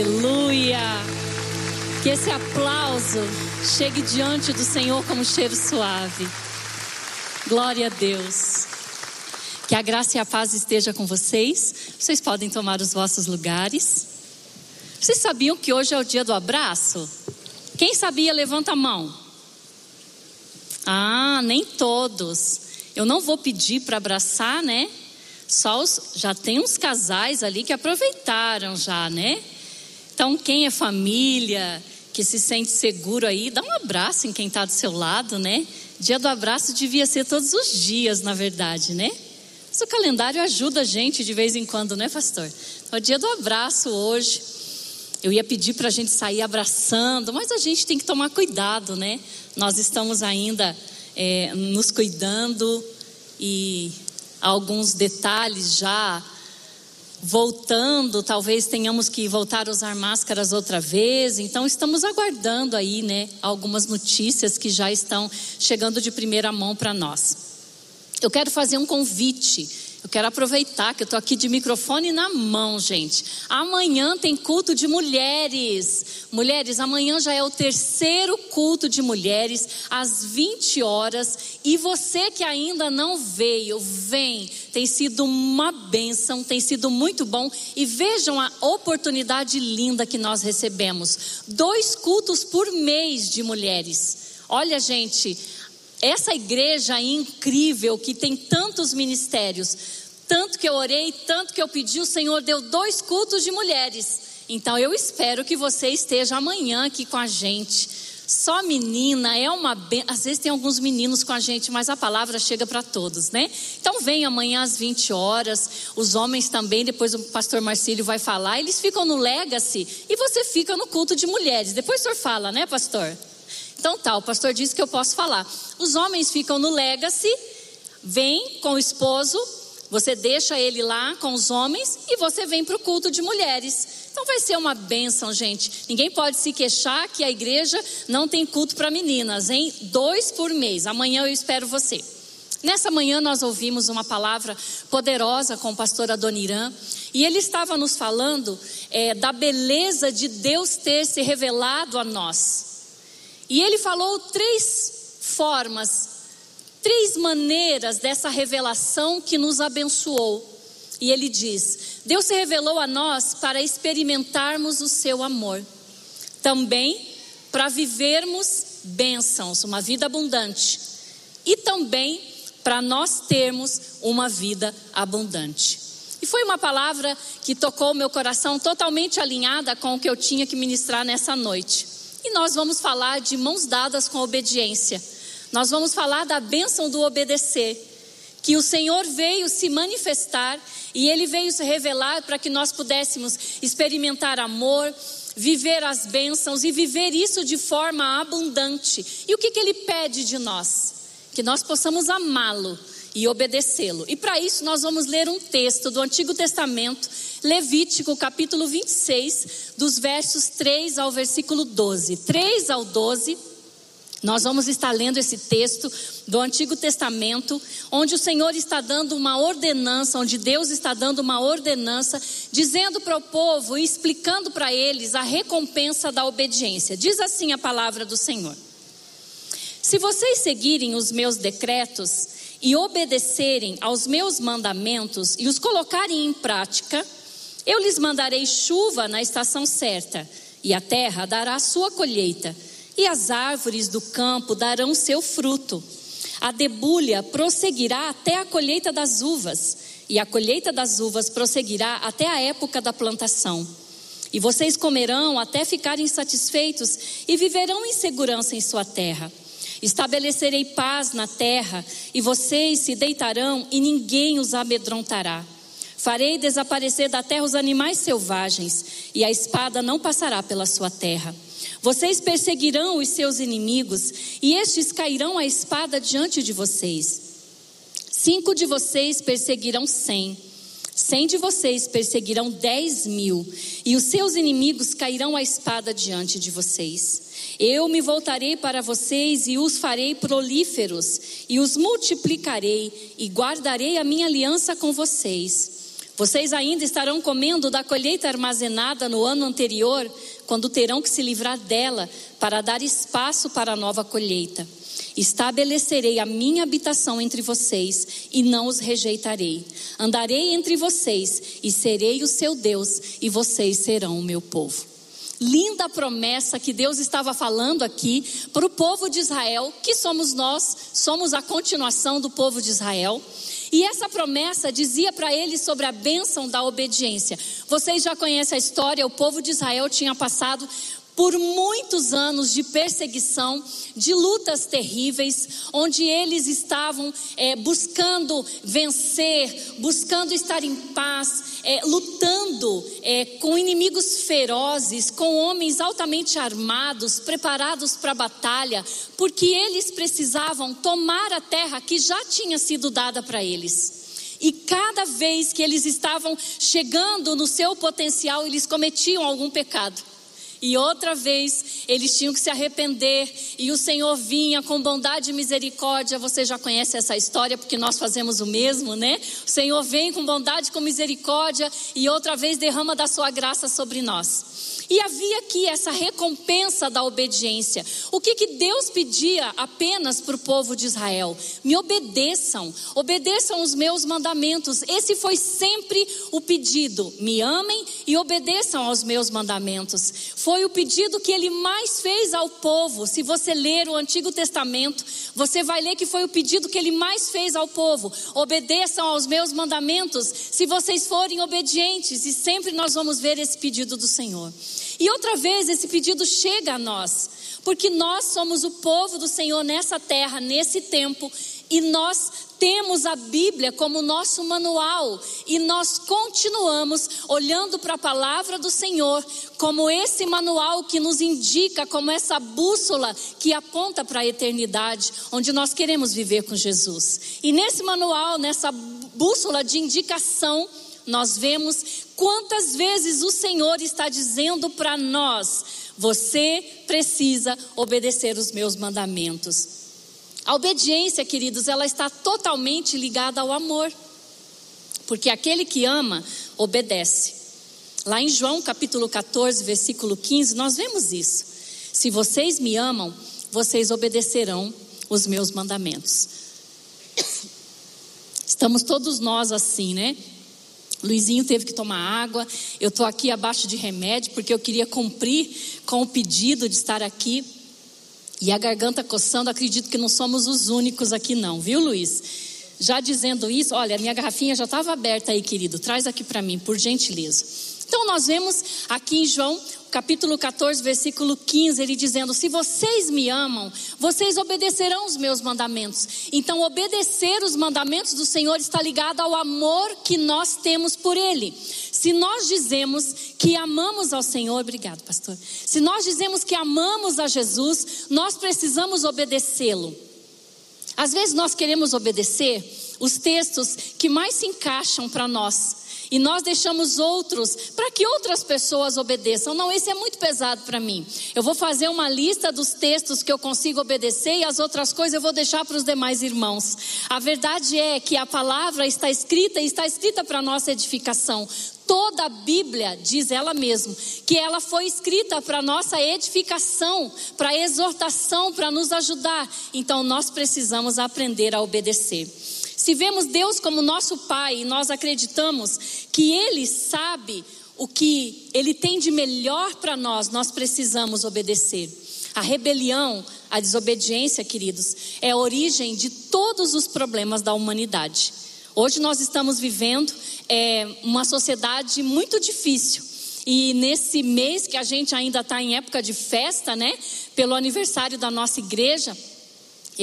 Aleluia. Que esse aplauso chegue diante do Senhor como cheiro suave. Glória a Deus. Que a graça e a paz esteja com vocês. Vocês podem tomar os vossos lugares. Vocês sabiam que hoje é o dia do abraço? Quem sabia, levanta a mão. Ah, nem todos. Eu não vou pedir para abraçar, né? Só os, já tem uns casais ali que aproveitaram já, né? Então, quem é família, que se sente seguro aí, dá um abraço em quem está do seu lado, né? Dia do abraço devia ser todos os dias, na verdade, né? Mas o calendário ajuda a gente de vez em quando, né, pastor? Então, é dia do abraço hoje. Eu ia pedir para a gente sair abraçando, mas a gente tem que tomar cuidado, né? Nós estamos ainda é, nos cuidando e alguns detalhes já voltando, talvez tenhamos que voltar a usar máscaras outra vez. Então estamos aguardando aí, né, algumas notícias que já estão chegando de primeira mão para nós. Eu quero fazer um convite eu quero aproveitar que eu estou aqui de microfone na mão, gente. Amanhã tem culto de mulheres. Mulheres, amanhã já é o terceiro culto de mulheres, às 20 horas. E você que ainda não veio, vem. Tem sido uma bênção, tem sido muito bom. E vejam a oportunidade linda que nós recebemos: dois cultos por mês de mulheres. Olha, gente, essa igreja incrível que tem tantos ministérios, tanto que eu orei, tanto que eu pedi, o Senhor deu dois cultos de mulheres. Então eu espero que você esteja amanhã aqui com a gente. Só menina é uma ben... às vezes tem alguns meninos com a gente, mas a palavra chega para todos, né? Então vem amanhã às 20 horas, os homens também, depois o pastor Marcílio vai falar, eles ficam no Legacy e você fica no culto de mulheres. Depois o senhor fala, né, pastor? Então tá, o pastor disse que eu posso falar. Os homens ficam no legacy, vem com o esposo, você deixa ele lá com os homens e você vem para o culto de mulheres. Então vai ser uma bênção, gente. Ninguém pode se queixar que a igreja não tem culto para meninas, hein? Dois por mês. Amanhã eu espero você. Nessa manhã nós ouvimos uma palavra poderosa com o pastor Adoniran e ele estava nos falando é, da beleza de Deus ter se revelado a nós. E ele falou três formas, três maneiras dessa revelação que nos abençoou. E ele diz: Deus se revelou a nós para experimentarmos o seu amor, também para vivermos bênçãos, uma vida abundante, e também para nós termos uma vida abundante. E foi uma palavra que tocou meu coração totalmente alinhada com o que eu tinha que ministrar nessa noite. E nós vamos falar de mãos dadas com obediência. Nós vamos falar da bênção do obedecer. Que o Senhor veio se manifestar e ele veio se revelar para que nós pudéssemos experimentar amor, viver as bênçãos e viver isso de forma abundante. E o que, que ele pede de nós? Que nós possamos amá-lo e obedecê-lo. E para isso nós vamos ler um texto do Antigo Testamento, Levítico, capítulo 26, dos versos 3 ao versículo 12. 3 ao 12. Nós vamos estar lendo esse texto do Antigo Testamento, onde o Senhor está dando uma ordenança, onde Deus está dando uma ordenança, dizendo para o povo e explicando para eles a recompensa da obediência. Diz assim a palavra do Senhor: Se vocês seguirem os meus decretos, e obedecerem aos meus mandamentos e os colocarem em prática, eu lhes mandarei chuva na estação certa, e a terra dará sua colheita, e as árvores do campo darão seu fruto. A debulha prosseguirá até a colheita das uvas, e a colheita das uvas prosseguirá até a época da plantação. E vocês comerão até ficarem satisfeitos e viverão em segurança em sua terra. Estabelecerei paz na terra, e vocês se deitarão, e ninguém os amedrontará. Farei desaparecer da terra os animais selvagens, e a espada não passará pela sua terra. Vocês perseguirão os seus inimigos, e estes cairão a espada diante de vocês. Cinco de vocês perseguirão cem, cem de vocês perseguirão dez mil, e os seus inimigos cairão a espada diante de vocês. Eu me voltarei para vocês e os farei prolíferos, e os multiplicarei, e guardarei a minha aliança com vocês. Vocês ainda estarão comendo da colheita armazenada no ano anterior, quando terão que se livrar dela para dar espaço para a nova colheita. Estabelecerei a minha habitação entre vocês e não os rejeitarei. Andarei entre vocês e serei o seu Deus, e vocês serão o meu povo. Linda promessa que Deus estava falando aqui para o povo de Israel, que somos nós, somos a continuação do povo de Israel. E essa promessa dizia para eles sobre a bênção da obediência. Vocês já conhecem a história, o povo de Israel tinha passado por muitos anos de perseguição, de lutas terríveis, onde eles estavam é, buscando vencer, buscando estar em paz, é, lutando é, com inimigos ferozes, com homens altamente armados, preparados para a batalha, porque eles precisavam tomar a terra que já tinha sido dada para eles. E cada vez que eles estavam chegando no seu potencial, eles cometiam algum pecado. E outra vez eles tinham que se arrepender, e o Senhor vinha com bondade e misericórdia. Você já conhece essa história, porque nós fazemos o mesmo, né? O Senhor vem com bondade, com misericórdia, e outra vez derrama da sua graça sobre nós. E havia aqui essa recompensa da obediência. O que, que Deus pedia apenas para o povo de Israel? Me obedeçam, obedeçam os meus mandamentos. Esse foi sempre o pedido. Me amem e obedeçam aos meus mandamentos. Foi o pedido que ele mais fez ao povo. Se você ler o Antigo Testamento, você vai ler que foi o pedido que ele mais fez ao povo. Obedeçam aos meus mandamentos, se vocês forem obedientes. E sempre nós vamos ver esse pedido do Senhor. E outra vez esse pedido chega a nós, porque nós somos o povo do Senhor nessa terra, nesse tempo, e nós temos a Bíblia como nosso manual e nós continuamos olhando para a palavra do Senhor como esse manual que nos indica, como essa bússola que aponta para a eternidade, onde nós queremos viver com Jesus. E nesse manual, nessa bússola de indicação, nós vemos quantas vezes o Senhor está dizendo para nós: você precisa obedecer os meus mandamentos. A obediência, queridos, ela está totalmente ligada ao amor, porque aquele que ama, obedece. Lá em João capítulo 14, versículo 15, nós vemos isso. Se vocês me amam, vocês obedecerão os meus mandamentos. Estamos todos nós assim, né? Luizinho teve que tomar água. Eu estou aqui abaixo de remédio porque eu queria cumprir com o pedido de estar aqui. E a garganta coçando, acredito que não somos os únicos aqui, não, viu, Luiz? Já dizendo isso, olha, minha garrafinha já estava aberta aí, querido. Traz aqui para mim, por gentileza. Então, nós vemos aqui em João capítulo 14, versículo 15, ele dizendo: Se vocês me amam, vocês obedecerão os meus mandamentos. Então, obedecer os mandamentos do Senhor está ligado ao amor que nós temos por Ele. Se nós dizemos que amamos ao Senhor, obrigado, pastor. Se nós dizemos que amamos a Jesus, nós precisamos obedecê-lo. Às vezes nós queremos obedecer os textos que mais se encaixam para nós e nós deixamos outros para que outras pessoas obedeçam. Não, esse é muito pesado para mim. Eu vou fazer uma lista dos textos que eu consigo obedecer e as outras coisas eu vou deixar para os demais irmãos. A verdade é que a palavra está escrita e está escrita para nossa edificação. Toda a Bíblia, diz ela mesma, que ela foi escrita para nossa edificação, para exortação, para nos ajudar. Então nós precisamos aprender a obedecer. Se vemos Deus como nosso Pai e nós acreditamos que Ele sabe o que Ele tem de melhor para nós, nós precisamos obedecer. A rebelião, a desobediência, queridos, é a origem de todos os problemas da humanidade. Hoje nós estamos vivendo é, uma sociedade muito difícil. E nesse mês que a gente ainda está em época de festa, né? Pelo aniversário da nossa igreja,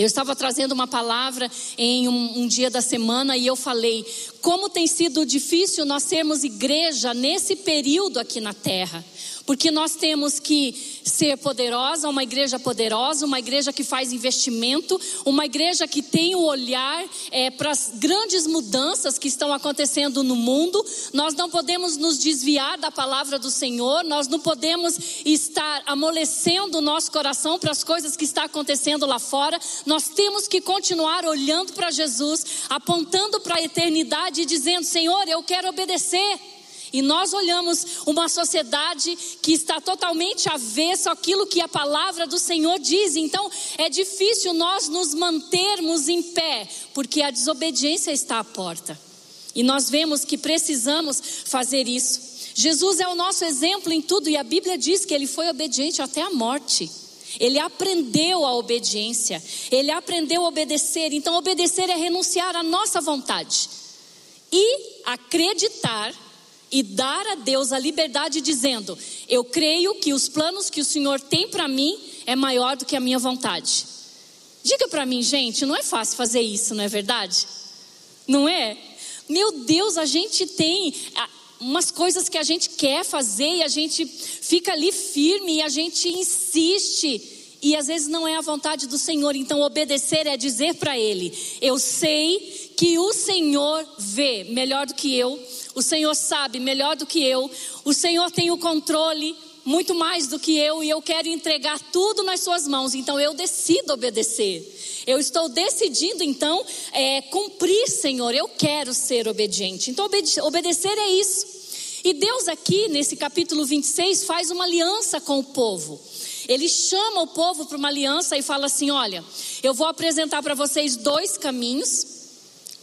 eu estava trazendo uma palavra em um, um, dia da semana e eu falei como tem sido difícil nós sermos igreja nesse período aqui na terra. Porque nós temos que ser poderosa, uma igreja poderosa, uma igreja que faz investimento, uma igreja que tem o olhar é, para as grandes mudanças que estão acontecendo no mundo. Nós não podemos nos desviar da palavra do Senhor, nós não podemos estar amolecendo o nosso coração para as coisas que estão acontecendo lá fora. Nós temos que continuar olhando para Jesus, apontando para a eternidade liberdade dizendo: Senhor, eu quero obedecer. E nós olhamos uma sociedade que está totalmente avessa àquilo que a palavra do Senhor diz. Então, é difícil nós nos mantermos em pé, porque a desobediência está à porta. E nós vemos que precisamos fazer isso. Jesus é o nosso exemplo em tudo, e a Bíblia diz que ele foi obediente até a morte. Ele aprendeu a obediência, ele aprendeu a obedecer. Então, obedecer é renunciar à nossa vontade e acreditar e dar a Deus a liberdade, dizendo: Eu creio que os planos que o Senhor tem para mim é maior do que a minha vontade. Diga para mim, gente, não é fácil fazer isso, não é verdade? Não é? Meu Deus, a gente tem umas coisas que a gente quer fazer e a gente fica ali firme e a gente insiste e às vezes não é a vontade do Senhor. Então, obedecer é dizer para Ele: Eu sei que o Senhor vê melhor do que eu o Senhor sabe melhor do que eu, o Senhor tem o controle muito mais do que eu e eu quero entregar tudo nas Suas mãos, então eu decido obedecer. Eu estou decidindo então é, cumprir, Senhor, eu quero ser obediente. Então, obede obedecer é isso. E Deus, aqui nesse capítulo 26, faz uma aliança com o povo. Ele chama o povo para uma aliança e fala assim: Olha, eu vou apresentar para vocês dois caminhos.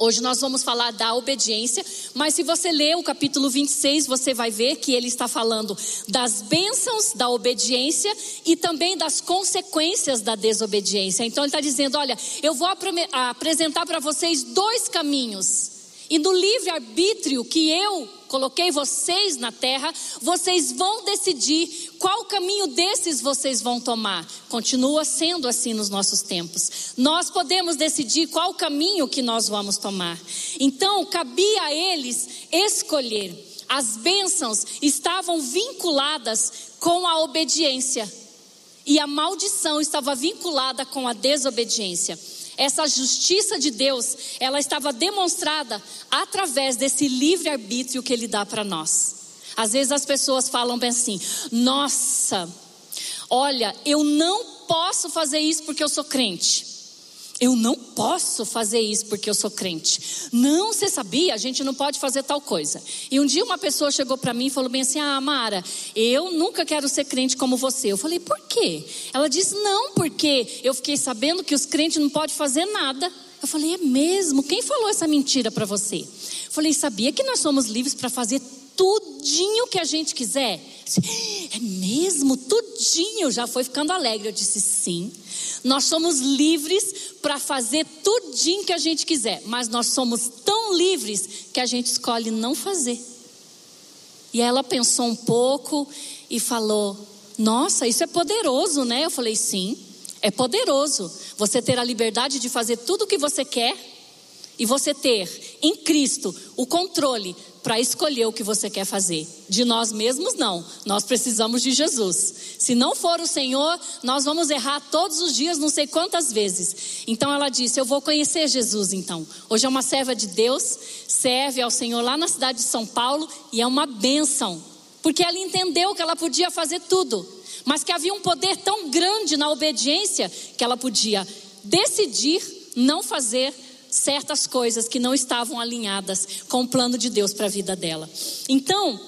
Hoje nós vamos falar da obediência, mas se você ler o capítulo 26, você vai ver que ele está falando das bênçãos da obediência e também das consequências da desobediência. Então ele está dizendo: olha, eu vou apresentar para vocês dois caminhos. E no livre-arbítrio que eu coloquei vocês na terra, vocês vão decidir qual caminho desses vocês vão tomar. Continua sendo assim nos nossos tempos. Nós podemos decidir qual caminho que nós vamos tomar. Então, cabia a eles escolher. As bênçãos estavam vinculadas com a obediência. E a maldição estava vinculada com a desobediência. Essa justiça de Deus, ela estava demonstrada através desse livre arbítrio que ele dá para nós. Às vezes as pessoas falam bem assim: "Nossa, olha, eu não posso fazer isso porque eu sou crente". Eu não posso fazer isso porque eu sou crente. Não, você sabia? A gente não pode fazer tal coisa. E um dia uma pessoa chegou para mim e falou bem assim: Ah, Mara, eu nunca quero ser crente como você. Eu falei: Por quê? Ela disse: Não, porque eu fiquei sabendo que os crentes não podem fazer nada. Eu falei: É mesmo? Quem falou essa mentira para você? Eu falei: Sabia que nós somos livres para fazer tudinho que a gente quiser? É mesmo? Tudinho. Já foi ficando alegre. Eu disse: Sim. Nós somos livres para fazer tudinho que a gente quiser, mas nós somos tão livres que a gente escolhe não fazer. E ela pensou um pouco e falou: Nossa, isso é poderoso, né? Eu falei: Sim, é poderoso. Você ter a liberdade de fazer tudo o que você quer e você ter em Cristo o controle para escolher o que você quer fazer. De nós mesmos, não. Nós precisamos de Jesus. Se não for o Senhor, nós vamos errar todos os dias, não sei quantas vezes. Então ela disse: Eu vou conhecer Jesus então. Hoje é uma serva de Deus, serve ao Senhor lá na cidade de São Paulo e é uma bênção. Porque ela entendeu que ela podia fazer tudo, mas que havia um poder tão grande na obediência que ela podia decidir não fazer certas coisas que não estavam alinhadas com o plano de Deus para a vida dela. Então,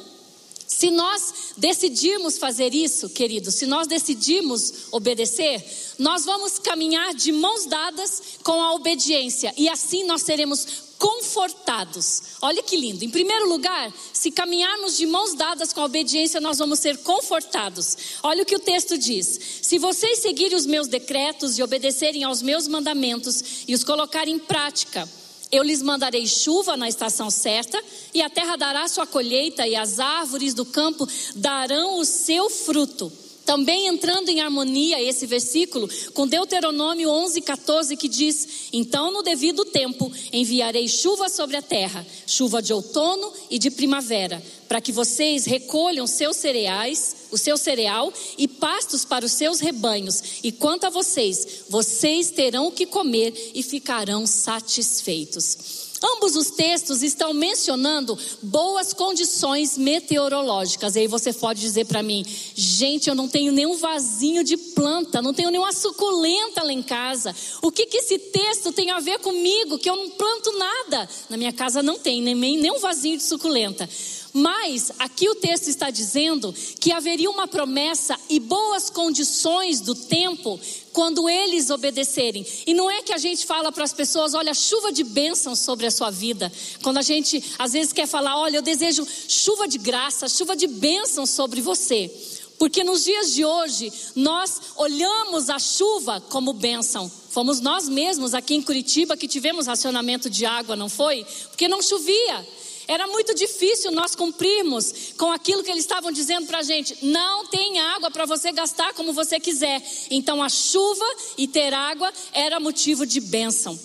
se nós decidirmos fazer isso, queridos, se nós decidirmos obedecer, nós vamos caminhar de mãos dadas com a obediência e assim nós seremos confortados. Olha que lindo. Em primeiro lugar, se caminharmos de mãos dadas com a obediência, nós vamos ser confortados. Olha o que o texto diz: Se vocês seguirem os meus decretos e obedecerem aos meus mandamentos e os colocarem em prática, eu lhes mandarei chuva na estação certa, e a terra dará sua colheita, e as árvores do campo darão o seu fruto também entrando em harmonia esse versículo com Deuteronômio 11, 14, que diz: Então, no devido tempo, enviarei chuva sobre a terra, chuva de outono e de primavera, para que vocês recolham seus cereais, o seu cereal e pastos para os seus rebanhos. E quanto a vocês, vocês terão o que comer e ficarão satisfeitos. Ambos os textos estão mencionando boas condições meteorológicas. E aí você pode dizer para mim, gente, eu não tenho nenhum vasinho de planta, não tenho nenhuma suculenta lá em casa. O que, que esse texto tem a ver comigo? Que eu não planto nada. Na minha casa não tem nem, nem um vasinho de suculenta. Mas aqui o texto está dizendo que haveria uma promessa e boas condições do tempo quando eles obedecerem. E não é que a gente fala para as pessoas, olha, chuva de bênção sobre a sua vida. Quando a gente às vezes quer falar, olha, eu desejo chuva de graça, chuva de bênção sobre você. Porque nos dias de hoje, nós olhamos a chuva como bênção. Fomos nós mesmos aqui em Curitiba que tivemos racionamento de água, não foi? Porque não chovia. Era muito difícil nós cumprirmos com aquilo que eles estavam dizendo para a gente. Não tem água para você gastar como você quiser. Então a chuva e ter água era motivo de bênção.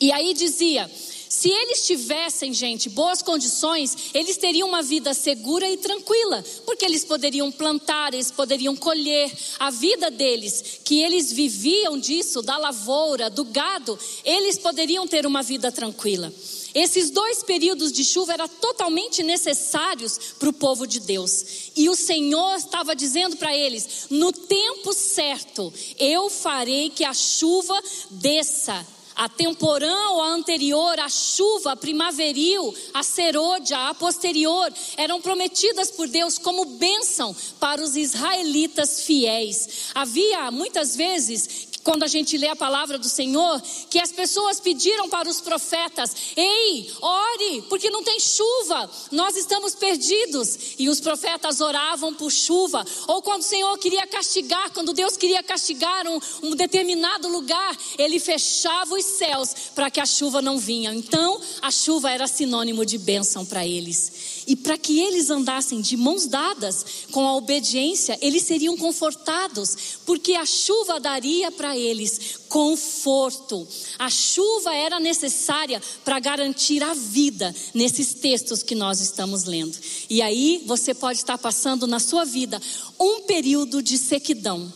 E aí dizia: se eles tivessem, gente, boas condições, eles teriam uma vida segura e tranquila, porque eles poderiam plantar, eles poderiam colher. A vida deles, que eles viviam disso, da lavoura, do gado, eles poderiam ter uma vida tranquila. Esses dois períodos de chuva eram totalmente necessários para o povo de Deus. E o Senhor estava dizendo para eles: no tempo certo, eu farei que a chuva desça a temporã ou a anterior, a chuva, a primaveril, a serôdia, a posterior, eram prometidas por Deus como bênção para os israelitas fiéis. Havia muitas vezes quando a gente lê a palavra do Senhor, que as pessoas pediram para os profetas: Ei, ore, porque não tem chuva, nós estamos perdidos. E os profetas oravam por chuva. Ou quando o Senhor queria castigar, quando Deus queria castigar um, um determinado lugar, ele fechava os céus para que a chuva não vinha. Então, a chuva era sinônimo de bênção para eles. E para que eles andassem de mãos dadas com a obediência, eles seriam confortados, porque a chuva daria para eles conforto. A chuva era necessária para garantir a vida nesses textos que nós estamos lendo. E aí você pode estar passando na sua vida um período de sequidão.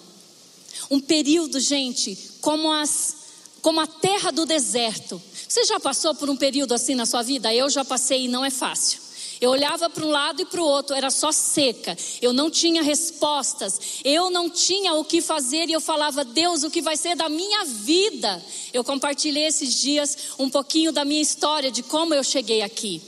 Um período, gente, como as como a terra do deserto. Você já passou por um período assim na sua vida? Eu já passei e não é fácil. Eu olhava para um lado e para o outro, era só seca. Eu não tinha respostas. Eu não tinha o que fazer e eu falava, Deus, o que vai ser da minha vida? Eu compartilhei esses dias um pouquinho da minha história, de como eu cheguei aqui.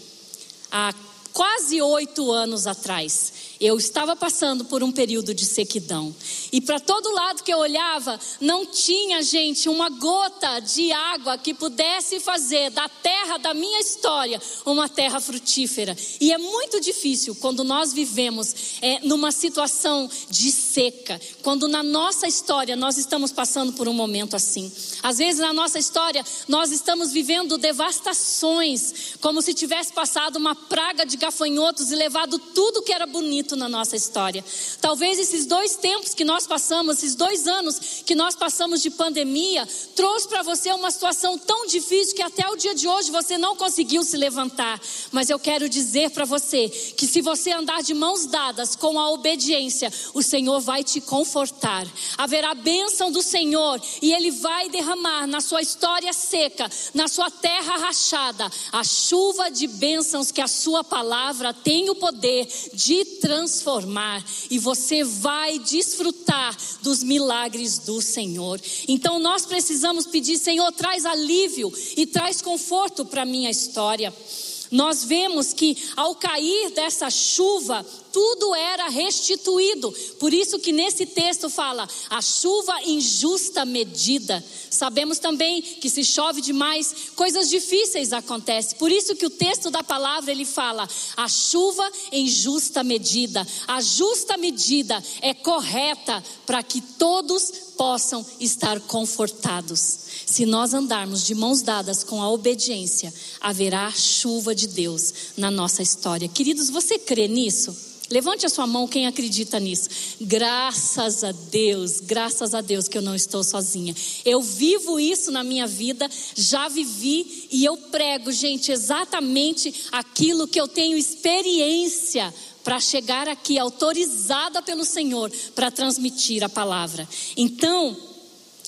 Há quase oito anos atrás. Eu estava passando por um período de sequidão. E para todo lado que eu olhava, não tinha, gente, uma gota de água que pudesse fazer da terra da minha história uma terra frutífera. E é muito difícil quando nós vivemos é, numa situação de seca, quando na nossa história nós estamos passando por um momento assim. Às vezes na nossa história nós estamos vivendo devastações, como se tivesse passado uma praga de gafanhotos e levado tudo que era bonito na nossa história. Talvez esses dois tempos que nós passamos, esses dois anos que nós passamos de pandemia, trouxe para você uma situação tão difícil que até o dia de hoje você não conseguiu se levantar. Mas eu quero dizer para você que se você andar de mãos dadas com a obediência, o Senhor vai te confortar. Haverá bênção do Senhor e Ele vai derramar na sua história seca, na sua terra rachada, a chuva de bênçãos que a sua palavra tem o poder de transformar transformar e você vai desfrutar dos milagres do Senhor. Então nós precisamos pedir, Senhor, traz alívio e traz conforto para minha história nós vemos que ao cair dessa chuva, tudo era restituído. Por isso que nesse texto fala a chuva em justa medida. Sabemos também que se chove demais, coisas difíceis acontecem. Por isso que o texto da palavra ele fala a chuva em justa medida. A justa medida é correta para que todos possam estar confortados. Se nós andarmos de mãos dadas com a obediência, haverá chuva de Deus na nossa história. Queridos, você crê nisso? Levante a sua mão quem acredita nisso. Graças a Deus, graças a Deus que eu não estou sozinha. Eu vivo isso na minha vida, já vivi e eu prego, gente, exatamente aquilo que eu tenho experiência para chegar aqui autorizada pelo Senhor para transmitir a palavra. Então,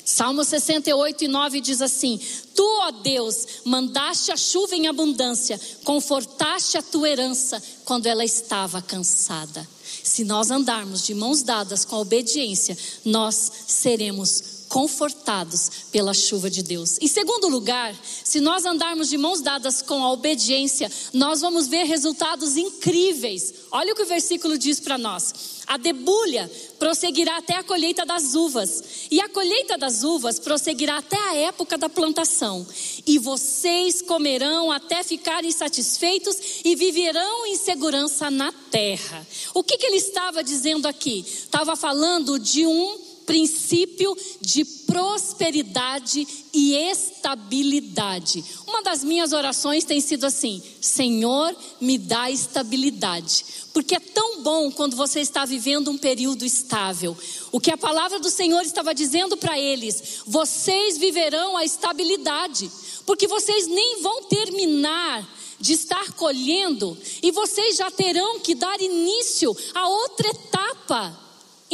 Salmo 68 e 9 diz assim: Tu, ó Deus, mandaste a chuva em abundância, confortaste a tua herança quando ela estava cansada. Se nós andarmos de mãos dadas com a obediência, nós seremos confortados pela chuva de Deus. Em segundo lugar, se nós andarmos de mãos dadas com a obediência, nós vamos ver resultados incríveis. Olha o que o versículo diz para nós. A debulha prosseguirá até a colheita das uvas, e a colheita das uvas prosseguirá até a época da plantação. E vocês comerão até ficarem satisfeitos e viverão em segurança na terra. O que, que ele estava dizendo aqui? Estava falando de um princípio de prosperidade e estabilidade. Uma das minhas orações tem sido assim: Senhor, me dá estabilidade. Porque é tão bom quando você está vivendo um período estável. O que a palavra do Senhor estava dizendo para eles: vocês viverão a estabilidade, porque vocês nem vão terminar de estar colhendo e vocês já terão que dar início a outra etapa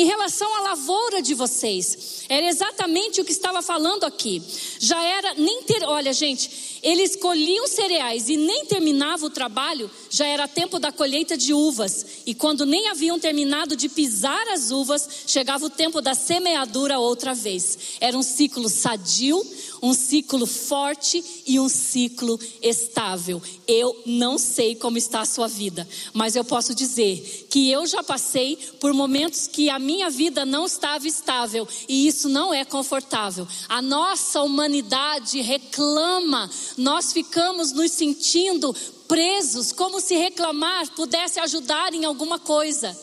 em relação à lavoura de vocês. Era exatamente o que estava falando aqui. Já era nem ter, olha, gente, eles colhiam cereais e nem terminava o trabalho, já era tempo da colheita de uvas. E quando nem haviam terminado de pisar as uvas, chegava o tempo da semeadura outra vez. Era um ciclo sadio, um ciclo forte e um ciclo estável. Eu não sei como está a sua vida, mas eu posso dizer que eu já passei por momentos que a minha vida não estava estável e isso não é confortável. A nossa humanidade reclama, nós ficamos nos sentindo presos, como se reclamar pudesse ajudar em alguma coisa.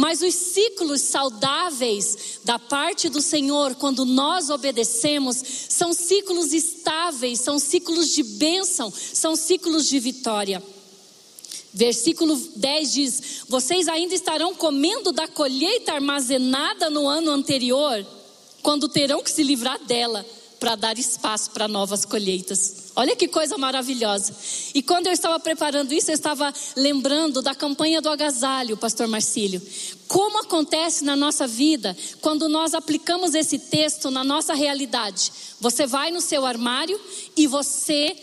Mas os ciclos saudáveis da parte do Senhor, quando nós obedecemos, são ciclos estáveis, são ciclos de bênção, são ciclos de vitória. Versículo 10 diz: Vocês ainda estarão comendo da colheita armazenada no ano anterior, quando terão que se livrar dela para dar espaço para novas colheitas. Olha que coisa maravilhosa. E quando eu estava preparando isso, eu estava lembrando da campanha do agasalho, pastor Marcílio. Como acontece na nossa vida quando nós aplicamos esse texto na nossa realidade? Você vai no seu armário e você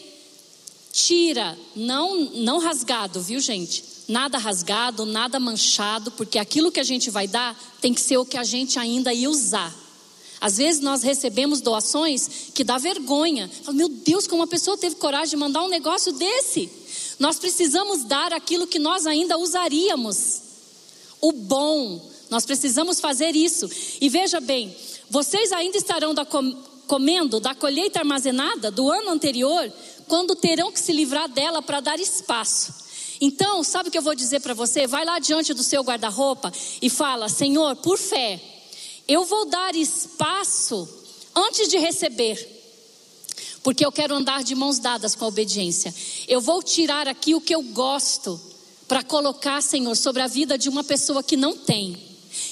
tira, não não rasgado, viu, gente? Nada rasgado, nada manchado, porque aquilo que a gente vai dar tem que ser o que a gente ainda ia usar. Às vezes nós recebemos doações que dá vergonha. Meu Deus, como uma pessoa teve coragem de mandar um negócio desse? Nós precisamos dar aquilo que nós ainda usaríamos. O bom. Nós precisamos fazer isso. E veja bem, vocês ainda estarão da com, comendo da colheita armazenada do ano anterior, quando terão que se livrar dela para dar espaço. Então, sabe o que eu vou dizer para você? Vai lá diante do seu guarda-roupa e fala: Senhor, por fé eu vou dar espaço antes de receber, porque eu quero andar de mãos dadas com a obediência. Eu vou tirar aqui o que eu gosto para colocar, Senhor, sobre a vida de uma pessoa que não tem.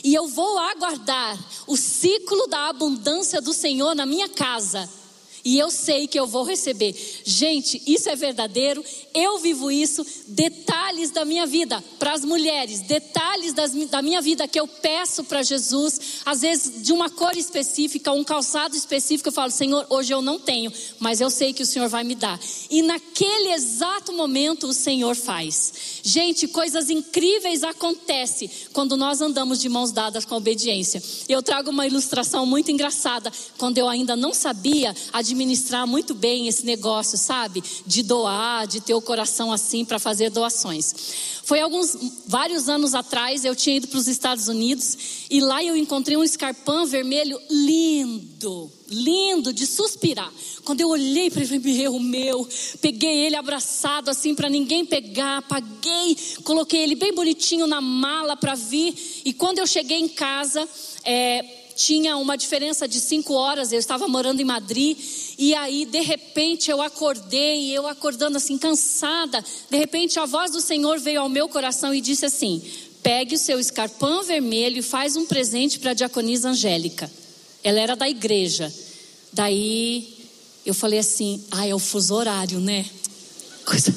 E eu vou aguardar o ciclo da abundância do Senhor na minha casa e eu sei que eu vou receber. Gente, isso é verdadeiro, eu vivo isso. Detalhes da minha vida para as mulheres, detalhes das, da minha vida que eu peço para Jesus, às vezes de uma cor específica, um calçado específico, eu falo, Senhor, hoje eu não tenho, mas eu sei que o Senhor vai me dar. E naquele exato momento o Senhor faz. Gente, coisas incríveis acontecem quando nós andamos de mãos dadas com obediência. Eu trago uma ilustração muito engraçada, quando eu ainda não sabia administrar administrar muito bem esse negócio, sabe? De doar, de ter o coração assim para fazer doações. Foi alguns, vários anos atrás, eu tinha ido para os Estados Unidos e lá eu encontrei um escarpão vermelho lindo, lindo, de suspirar. Quando eu olhei para ele, meu, meu, peguei ele abraçado assim para ninguém pegar, paguei, coloquei ele bem bonitinho na mala para vir. E quando eu cheguei em casa, é, tinha uma diferença de cinco horas, eu estava morando em Madrid, e aí de repente eu acordei, eu acordando assim cansada, de repente a voz do Senhor veio ao meu coração e disse assim: pegue o seu escarpão vermelho e faz um presente para a diaconisa Angélica. Ela era da igreja. Daí eu falei assim: ah, é o fuso horário, né? Coisa.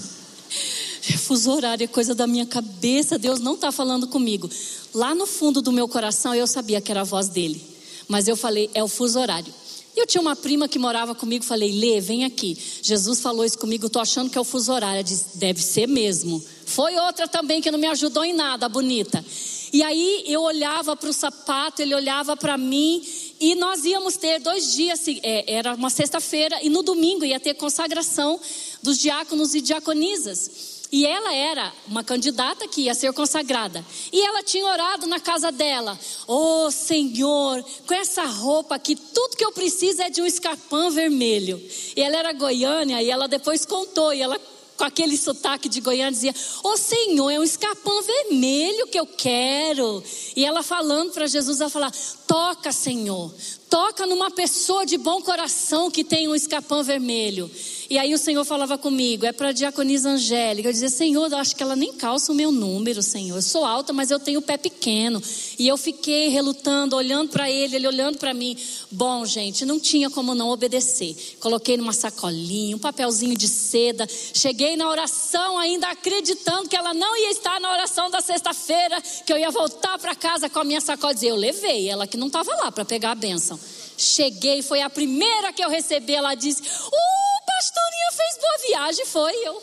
É fuso horário, é coisa da minha cabeça, Deus não está falando comigo. Lá no fundo do meu coração eu sabia que era a voz dele. Mas eu falei, é o fuso horário. E eu tinha uma prima que morava comigo, falei, Lê, vem aqui. Jesus falou isso comigo, eu tô achando que é o fuso horário. Ela disse, deve ser mesmo. Foi outra também que não me ajudou em nada, bonita. E aí eu olhava para o sapato, ele olhava para mim, e nós íamos ter dois dias, é, era uma sexta-feira, e no domingo ia ter consagração dos diáconos e diaconisas. E ela era uma candidata que ia ser consagrada. E ela tinha orado na casa dela: Oh Senhor, com essa roupa aqui, tudo que eu preciso é de um escarpão vermelho. E ela era goiânia e ela depois contou. E ela com aquele sotaque de Goiânia, dizia: Ô oh, Senhor, é um escapão vermelho que eu quero. E ela falando para Jesus, ela falar: Toca, Senhor, toca numa pessoa de bom coração que tem um escapão vermelho. E aí o Senhor falava comigo, é para a diaconisa Angélica. Eu dizia, Senhor, eu acho que ela nem calça o meu número, Senhor. Eu sou alta, mas eu tenho o pé pequeno. E eu fiquei relutando, olhando para ele, ele olhando para mim. Bom, gente, não tinha como não obedecer. Coloquei numa sacolinha, um papelzinho de seda. Cheguei na oração ainda acreditando que ela não ia estar na oração da sexta-feira, que eu ia voltar para casa com a minha sacola. Eu levei ela que não estava lá para pegar a bênção. Cheguei, foi a primeira que eu recebi. Ela disse: Uh, pastorinha fez boa viagem. Foi eu.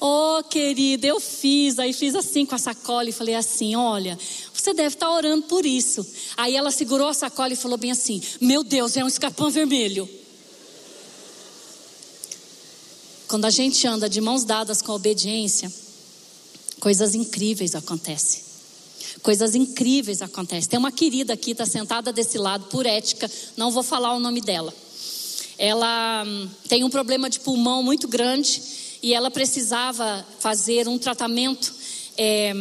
Oh, querida, eu fiz. Aí fiz assim com a sacola e falei assim: Olha, você deve estar orando por isso. Aí ela segurou a sacola e falou bem assim: Meu Deus, é um escapão vermelho. Quando a gente anda de mãos dadas com a obediência, coisas incríveis acontecem. Coisas incríveis acontecem. Tem uma querida aqui, está sentada desse lado, por ética, não vou falar o nome dela. Ela hum, tem um problema de pulmão muito grande e ela precisava fazer um tratamento. É,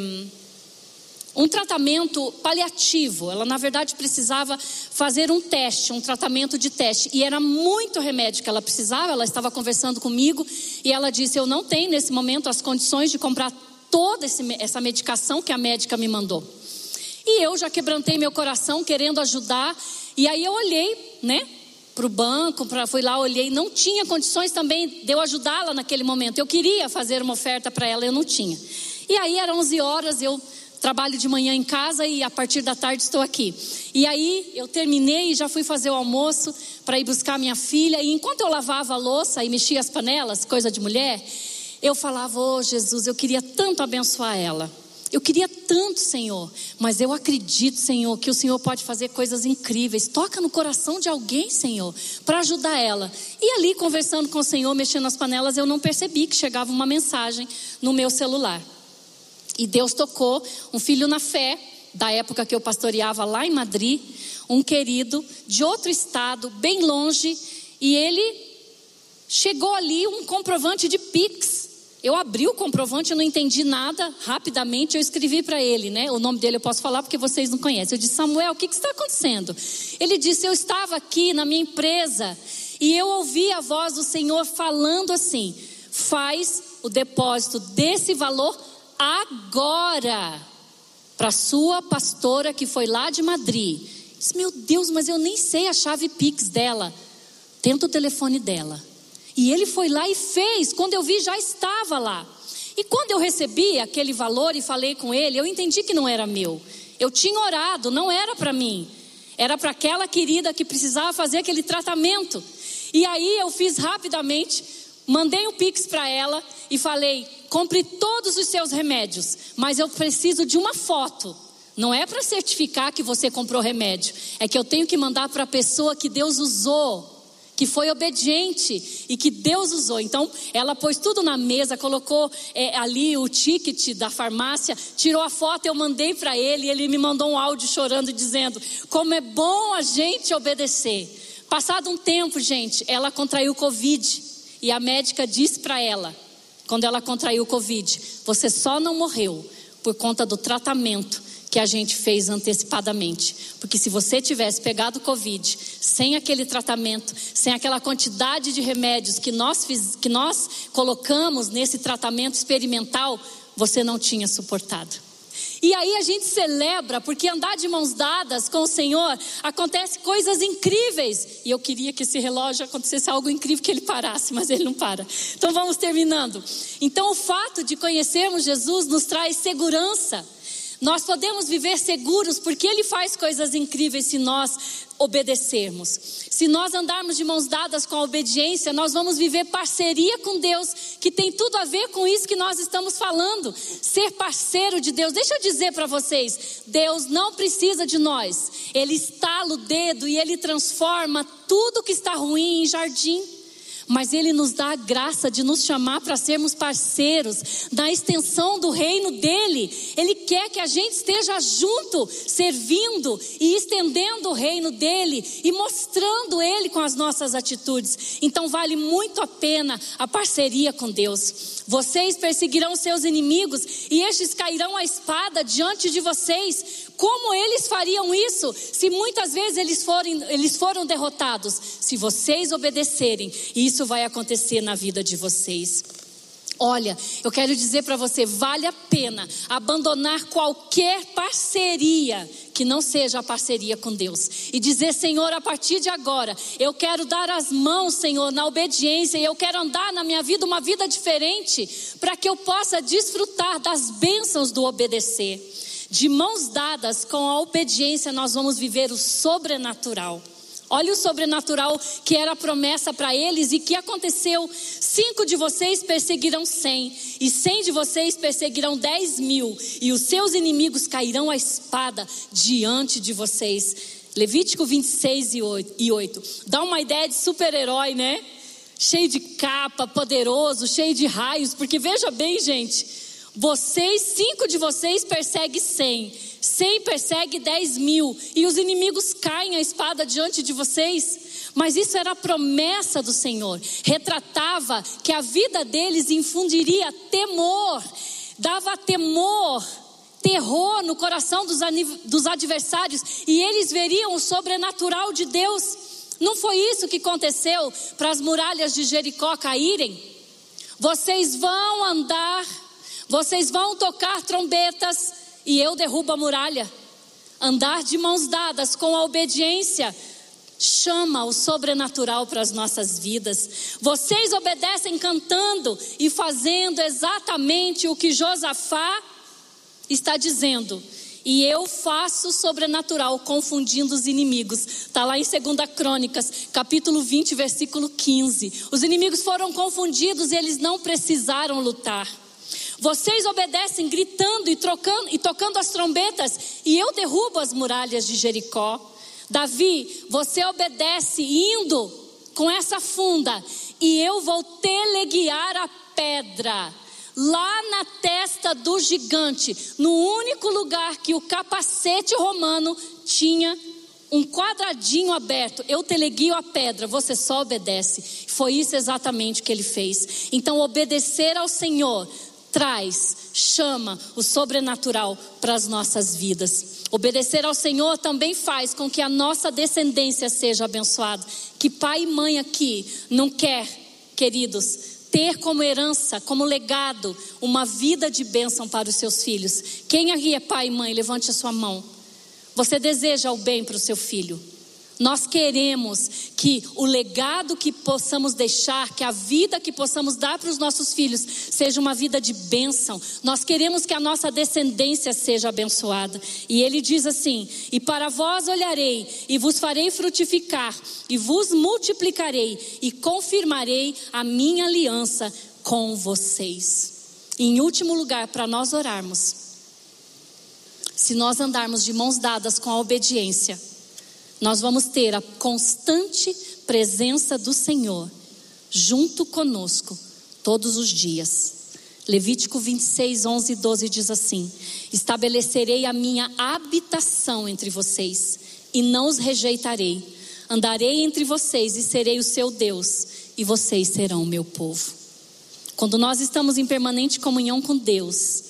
um tratamento paliativo. Ela, na verdade, precisava fazer um teste, um tratamento de teste. E era muito remédio que ela precisava. Ela estava conversando comigo e ela disse: Eu não tenho nesse momento as condições de comprar toda essa medicação que a médica me mandou. E eu já quebrantei meu coração querendo ajudar. E aí eu olhei, né, para o banco, pra, fui lá, olhei, não tinha condições também de eu ajudá-la naquele momento. Eu queria fazer uma oferta para ela, eu não tinha. E aí eram 11 horas, eu trabalho de manhã em casa e a partir da tarde estou aqui. E aí eu terminei e já fui fazer o almoço para ir buscar minha filha. E enquanto eu lavava a louça e mexia as panelas, coisa de mulher, eu falava, oh Jesus, eu queria tanto abençoar ela. Eu queria tanto, Senhor, mas eu acredito, Senhor, que o Senhor pode fazer coisas incríveis. Toca no coração de alguém, Senhor, para ajudar ela. E ali, conversando com o Senhor, mexendo nas panelas, eu não percebi que chegava uma mensagem no meu celular. E Deus tocou um filho na fé, da época que eu pastoreava lá em Madrid, um querido de outro estado, bem longe, e ele chegou ali um comprovante de Pix eu abri o comprovante, eu não entendi nada. Rapidamente eu escrevi para ele, né? O nome dele eu posso falar porque vocês não conhecem. Eu disse, Samuel, o que, que está acontecendo? Ele disse, eu estava aqui na minha empresa e eu ouvi a voz do Senhor falando assim: faz o depósito desse valor agora para sua pastora que foi lá de Madrid. disse, meu Deus, mas eu nem sei a chave Pix dela. Tenta o telefone dela. E ele foi lá e fez. Quando eu vi, já estava lá. E quando eu recebi aquele valor e falei com ele, eu entendi que não era meu. Eu tinha orado, não era para mim. Era para aquela querida que precisava fazer aquele tratamento. E aí eu fiz rapidamente, mandei um pix para ela e falei: compre todos os seus remédios, mas eu preciso de uma foto. Não é para certificar que você comprou remédio, é que eu tenho que mandar para a pessoa que Deus usou que foi obediente e que Deus usou. Então, ela pôs tudo na mesa, colocou é, ali o ticket da farmácia, tirou a foto, eu mandei para ele, e ele me mandou um áudio chorando, dizendo: Como é bom a gente obedecer. Passado um tempo, gente, ela contraiu Covid e a médica disse para ela, quando ela contraiu Covid: Você só não morreu por conta do tratamento que a gente fez antecipadamente. Porque se você tivesse pegado Covid sem aquele tratamento, sem aquela quantidade de remédios que nós, fiz, que nós colocamos nesse tratamento experimental, você não tinha suportado. E aí a gente celebra, porque andar de mãos dadas com o Senhor acontece coisas incríveis. E eu queria que esse relógio acontecesse algo incrível que ele parasse, mas ele não para. Então vamos terminando. Então o fato de conhecermos Jesus nos traz segurança Nós podemos viver seguros porque Ele faz coisas incríveis se nós obedecermos. Se nós andarmos de mãos dadas com a obediência, nós vamos viver parceria com Deus, que tem tudo a ver com isso que nós estamos falando. Ser parceiro de Deus. Deixa eu dizer para vocês: Deus não precisa de nós. Ele estala o dedo e ele transforma tudo que está ruim em jardim mas Ele nos dá a graça de nos chamar para sermos parceiros da extensão do reino dele. Ele quer que a gente esteja junto, servindo e estendendo o reino dele e mostrando ele com as nossas atitudes. Então vale muito a pena a parceria com Deus. Vocês perseguirão seus inimigos e estes cairão a espada diante de vocês. Como eles fariam isso se muitas vezes eles, forem, eles foram derrotados? Se vocês obedecerem, isso vai acontecer na vida de vocês. Olha, eu quero dizer para você, vale a pena abandonar qualquer parceria que não seja a parceria com Deus e dizer, Senhor, a partir de agora, eu quero dar as mãos, Senhor, na obediência e eu quero andar na minha vida uma vida diferente para que eu possa desfrutar das bênçãos do obedecer. De mãos dadas com a obediência, nós vamos viver o sobrenatural. Olha o sobrenatural que era a promessa para eles e que aconteceu. Cinco de vocês perseguirão cem, e cem de vocês perseguirão dez mil, e os seus inimigos cairão a espada diante de vocês. Levítico 26 e 8. Dá uma ideia de super-herói, né? Cheio de capa, poderoso, cheio de raios, porque veja bem, gente. Vocês, cinco de vocês perseguem cem, cem persegue dez mil, e os inimigos caem a espada diante de vocês. Mas isso era a promessa do Senhor, retratava que a vida deles infundiria temor, dava temor, terror no coração dos, dos adversários, e eles veriam o sobrenatural de Deus. Não foi isso que aconteceu para as muralhas de Jericó caírem? Vocês vão andar vocês vão tocar trombetas e eu derrubo a muralha. Andar de mãos dadas com a obediência chama o sobrenatural para as nossas vidas. Vocês obedecem cantando e fazendo exatamente o que Josafá está dizendo. E eu faço sobrenatural, confundindo os inimigos. Está lá em 2 Crônicas, capítulo 20, versículo 15. Os inimigos foram confundidos e eles não precisaram lutar. Vocês obedecem gritando e, trocando, e tocando as trombetas, e eu derrubo as muralhas de Jericó. Davi, você obedece indo com essa funda, e eu vou teleguiar a pedra lá na testa do gigante, no único lugar que o capacete romano tinha um quadradinho aberto, eu teleguio a pedra, você só obedece. Foi isso exatamente que ele fez. Então, obedecer ao Senhor traz, chama o sobrenatural para as nossas vidas. Obedecer ao Senhor também faz com que a nossa descendência seja abençoada. Que pai e mãe aqui não quer, queridos, ter como herança, como legado, uma vida de bênção para os seus filhos. Quem aqui é pai e mãe, levante a sua mão. Você deseja o bem para o seu filho. Nós queremos que o legado que possamos deixar, que a vida que possamos dar para os nossos filhos, seja uma vida de bênção. Nós queremos que a nossa descendência seja abençoada. E ele diz assim: E para vós olharei, e vos farei frutificar, e vos multiplicarei, e confirmarei a minha aliança com vocês. E em último lugar, para nós orarmos, se nós andarmos de mãos dadas com a obediência, nós vamos ter a constante presença do Senhor junto conosco todos os dias. Levítico 26, 11 e 12 diz assim: Estabelecerei a minha habitação entre vocês e não os rejeitarei. Andarei entre vocês e serei o seu Deus, e vocês serão o meu povo. Quando nós estamos em permanente comunhão com Deus,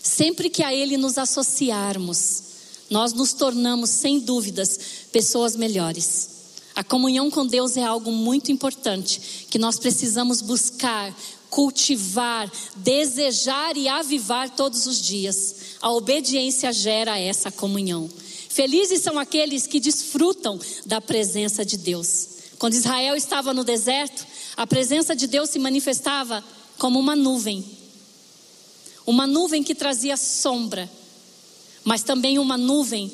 sempre que a Ele nos associarmos, nós nos tornamos, sem dúvidas, pessoas melhores. A comunhão com Deus é algo muito importante que nós precisamos buscar, cultivar, desejar e avivar todos os dias. A obediência gera essa comunhão. Felizes são aqueles que desfrutam da presença de Deus. Quando Israel estava no deserto, a presença de Deus se manifestava como uma nuvem. Uma nuvem que trazia sombra mas também uma nuvem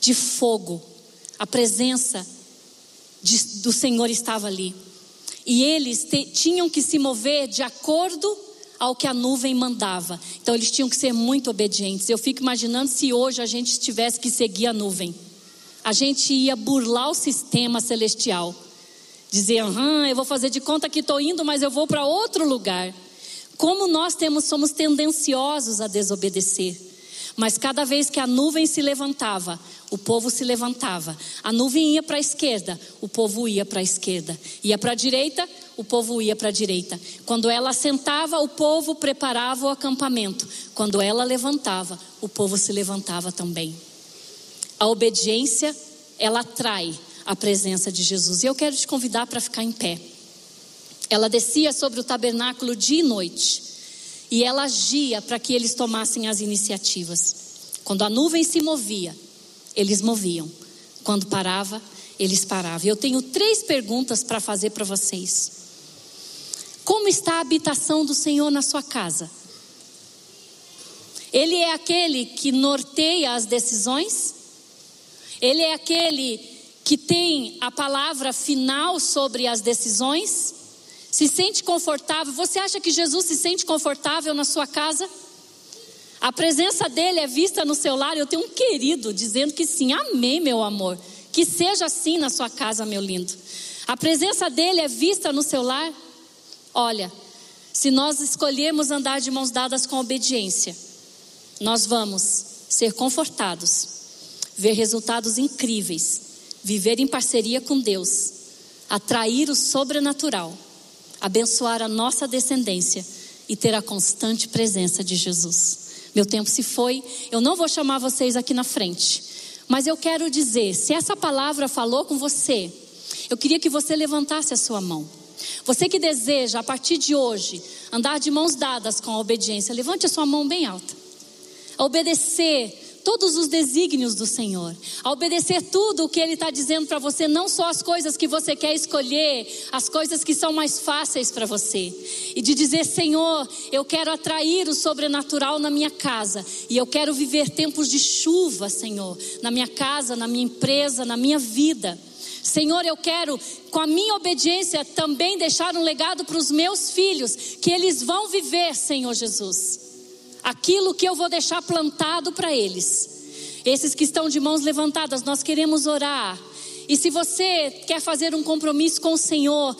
de fogo. A presença de, do Senhor estava ali. E eles te, tinham que se mover de acordo ao que a nuvem mandava. Então eles tinham que ser muito obedientes. Eu fico imaginando se hoje a gente tivesse que seguir a nuvem. A gente ia burlar o sistema celestial. Dizer, aham, eu vou fazer de conta que estou indo, mas eu vou para outro lugar. Como nós temos, somos tendenciosos a desobedecer. Mas cada vez que a nuvem se levantava, o povo se levantava. A nuvem ia para a esquerda, o povo ia para a esquerda. Ia para a direita, o povo ia para a direita. Quando ela assentava, o povo preparava o acampamento. Quando ela levantava, o povo se levantava também. A obediência, ela atrai a presença de Jesus. E eu quero te convidar para ficar em pé. Ela descia sobre o tabernáculo dia e noite. E ela agia para que eles tomassem as iniciativas. Quando a nuvem se movia, eles moviam. Quando parava, eles paravam. Eu tenho três perguntas para fazer para vocês. Como está a habitação do Senhor na sua casa? Ele é aquele que norteia as decisões? Ele é aquele que tem a palavra final sobre as decisões? Se sente confortável? Você acha que Jesus se sente confortável na sua casa? A presença dele é vista no seu lar. Eu tenho um querido dizendo que sim, amém, meu amor. Que seja assim na sua casa, meu lindo. A presença dele é vista no seu lar. Olha, se nós escolhermos andar de mãos dadas com obediência, nós vamos ser confortados, ver resultados incríveis, viver em parceria com Deus, atrair o sobrenatural abençoar a nossa descendência e ter a constante presença de Jesus. Meu tempo se foi, eu não vou chamar vocês aqui na frente, mas eu quero dizer: se essa palavra falou com você, eu queria que você levantasse a sua mão. Você que deseja, a partir de hoje, andar de mãos dadas com a obediência, levante a sua mão bem alta. Obedecer todos os desígnios do Senhor, a obedecer tudo o que Ele está dizendo para você, não só as coisas que você quer escolher, as coisas que são mais fáceis para você, e de dizer: Senhor, eu quero atrair o sobrenatural na minha casa, e eu quero viver tempos de chuva, Senhor, na minha casa, na minha empresa, na minha vida. Senhor, eu quero, com a minha obediência, também deixar um legado para os meus filhos, que eles vão viver, Senhor Jesus aquilo que eu vou deixar plantado para eles. Esses que estão de mãos levantadas, nós queremos orar. E se você quer fazer um compromisso com o Senhor,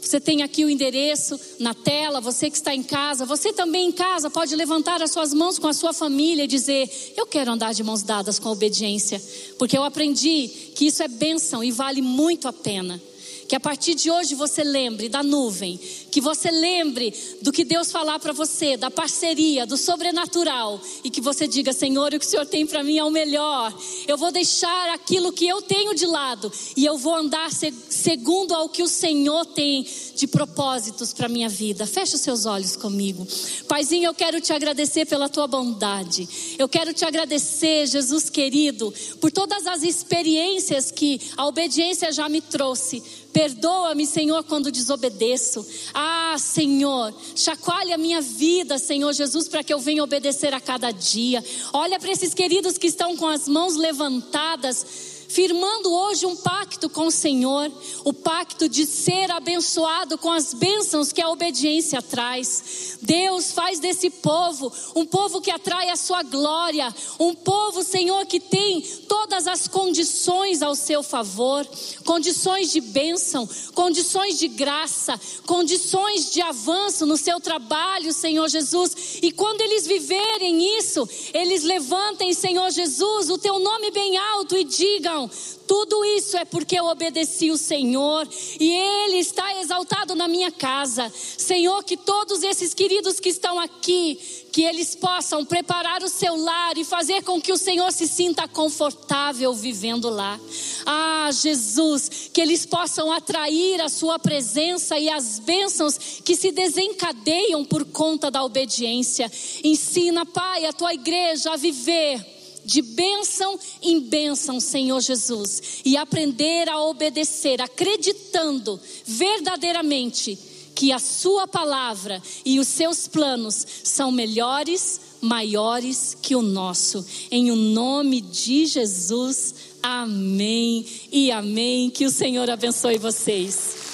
você tem aqui o endereço na tela, você que está em casa, você também em casa pode levantar as suas mãos com a sua família e dizer: Eu quero andar de mãos dadas com obediência, porque eu aprendi que isso é bênção e vale muito a pena. Que a partir de hoje você lembre da nuvem, que você lembre do que Deus falar para você, da parceria, do sobrenatural, e que você diga: Senhor, o que o Senhor tem para mim é o melhor. Eu vou deixar aquilo que eu tenho de lado e eu vou andar segundo ao que o Senhor tem de propósitos para minha vida. Feche os seus olhos comigo. Paizinho, eu quero te agradecer pela tua bondade. Eu quero te agradecer, Jesus querido, por todas as experiências que a obediência já me trouxe Perdoa-me, Senhor, quando desobedeço. Ah, Senhor, chacoalhe a minha vida, Senhor Jesus, para que eu venha obedecer a cada dia. Olha para esses queridos que estão com as mãos levantadas firmando hoje um pacto com o Senhor, o pacto de ser abençoado com as bênçãos que a obediência traz. Deus faz desse povo um povo que atrai a sua glória, um povo, Senhor, que tem todas as condições ao seu favor condições de bênção, condições de graça, condições de avanço no seu trabalho, Senhor Jesus. E quando eles viverem isso, eles levantem, Senhor Jesus, o teu nome bem alto e digam tudo isso é porque eu obedeci o Senhor e Ele está exaltado na minha casa. Senhor, que todos esses queridos que estão aqui, que eles possam preparar o seu lar e fazer com que o Senhor se sinta confortável vivendo lá. Ah, Jesus, que eles possam atrair a Sua presença e as bênçãos que se desencadeiam por conta da obediência. Ensina, Pai, a tua igreja a viver de bênção em bênção, Senhor Jesus, e aprender a obedecer, acreditando verdadeiramente que a Sua palavra e os seus planos são melhores, maiores que o nosso. Em o nome de Jesus, amém e amém. Que o Senhor abençoe vocês.